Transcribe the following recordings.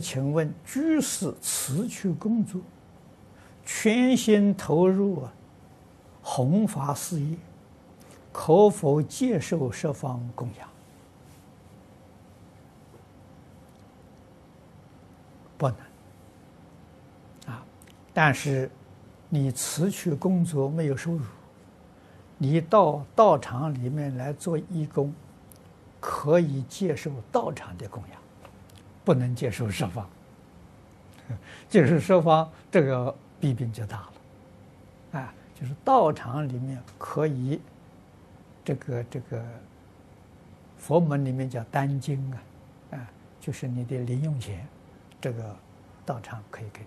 请问居士辞去工作，全心投入啊弘法事业，可否接受十方供养？不能啊！但是你辞去工作没有收入，你到道场里面来做义工，可以接受道场的供养。不能接受十方，接受十方这个弊病就大了，啊，就是道场里面可以，这个这个佛门里面叫丹经啊，啊，就是你的零用钱，这个道场可以给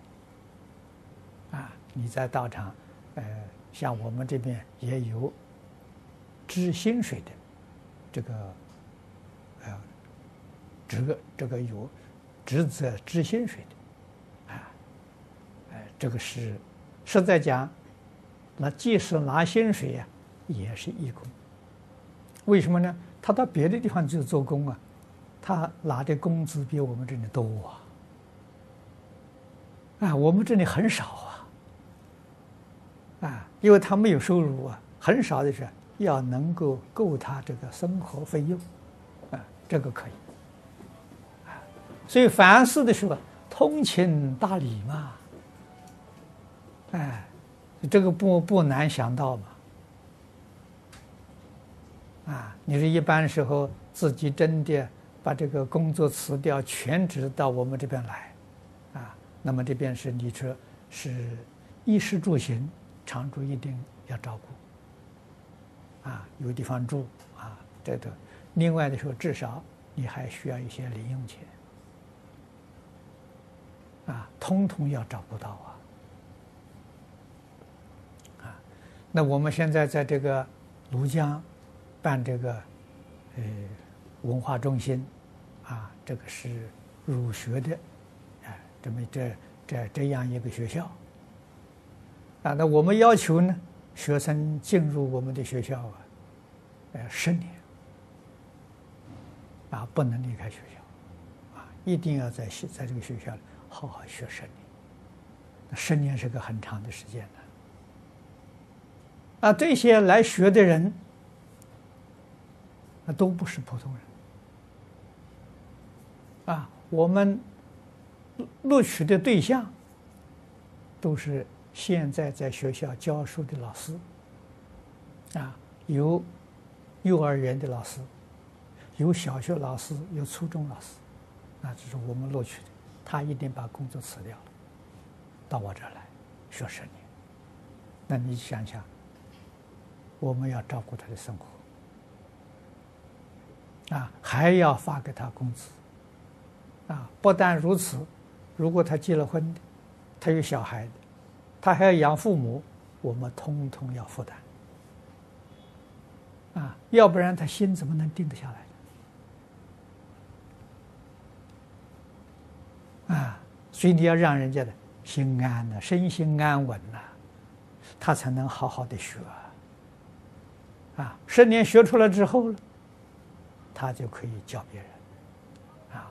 你，啊，你在道场，呃，像我们这边也有支薪水的，这个，呃，这个这个有。职责支薪水的，啊，哎，这个是实在讲，那即使拿薪水呀，也是义工。为什么呢？他到别的地方去做工啊，他拿的工资比我们这里多啊，啊，我们这里很少啊，啊，因为他没有收入啊，很少的是要能够够他这个生活费用，啊，这个可以。所以凡事的时候，通情达理嘛，哎，这个不不难想到嘛，啊，你说一般时候自己真的把这个工作辞掉，全职到我们这边来，啊，那么这边是你说是衣食住行，常住一定要照顾，啊，有地方住啊，这个，另外的时候至少你还需要一些零用钱。啊，通通要找不到啊！啊，那我们现在在这个庐江办这个呃文化中心，啊，这个是儒学的，哎，这么这这这样一个学校，啊，那我们要求呢，学生进入我们的学校啊，呃，十年，啊，不能离开学校，啊，一定要在在这个学校里。好好学十年，那十年是个很长的时间呢。啊，这些来学的人，那都不是普通人。啊，我们录取的对象，都是现在在学校教书的老师。啊，有幼儿园的老师，有小学老师，有初中老师，那这是我们录取的。他一定把工作辞掉了，到我这儿来学十年。那你想想，我们要照顾他的生活，啊，还要发给他工资，啊，不但如此，如果他结了婚，他有小孩，他还要养父母，我们通通要负担，啊，要不然他心怎么能定得下来？啊，所以你要让人家的心安呐，身心安稳呐，他才能好好的学啊。十年学出来之后呢，他就可以教别人。啊，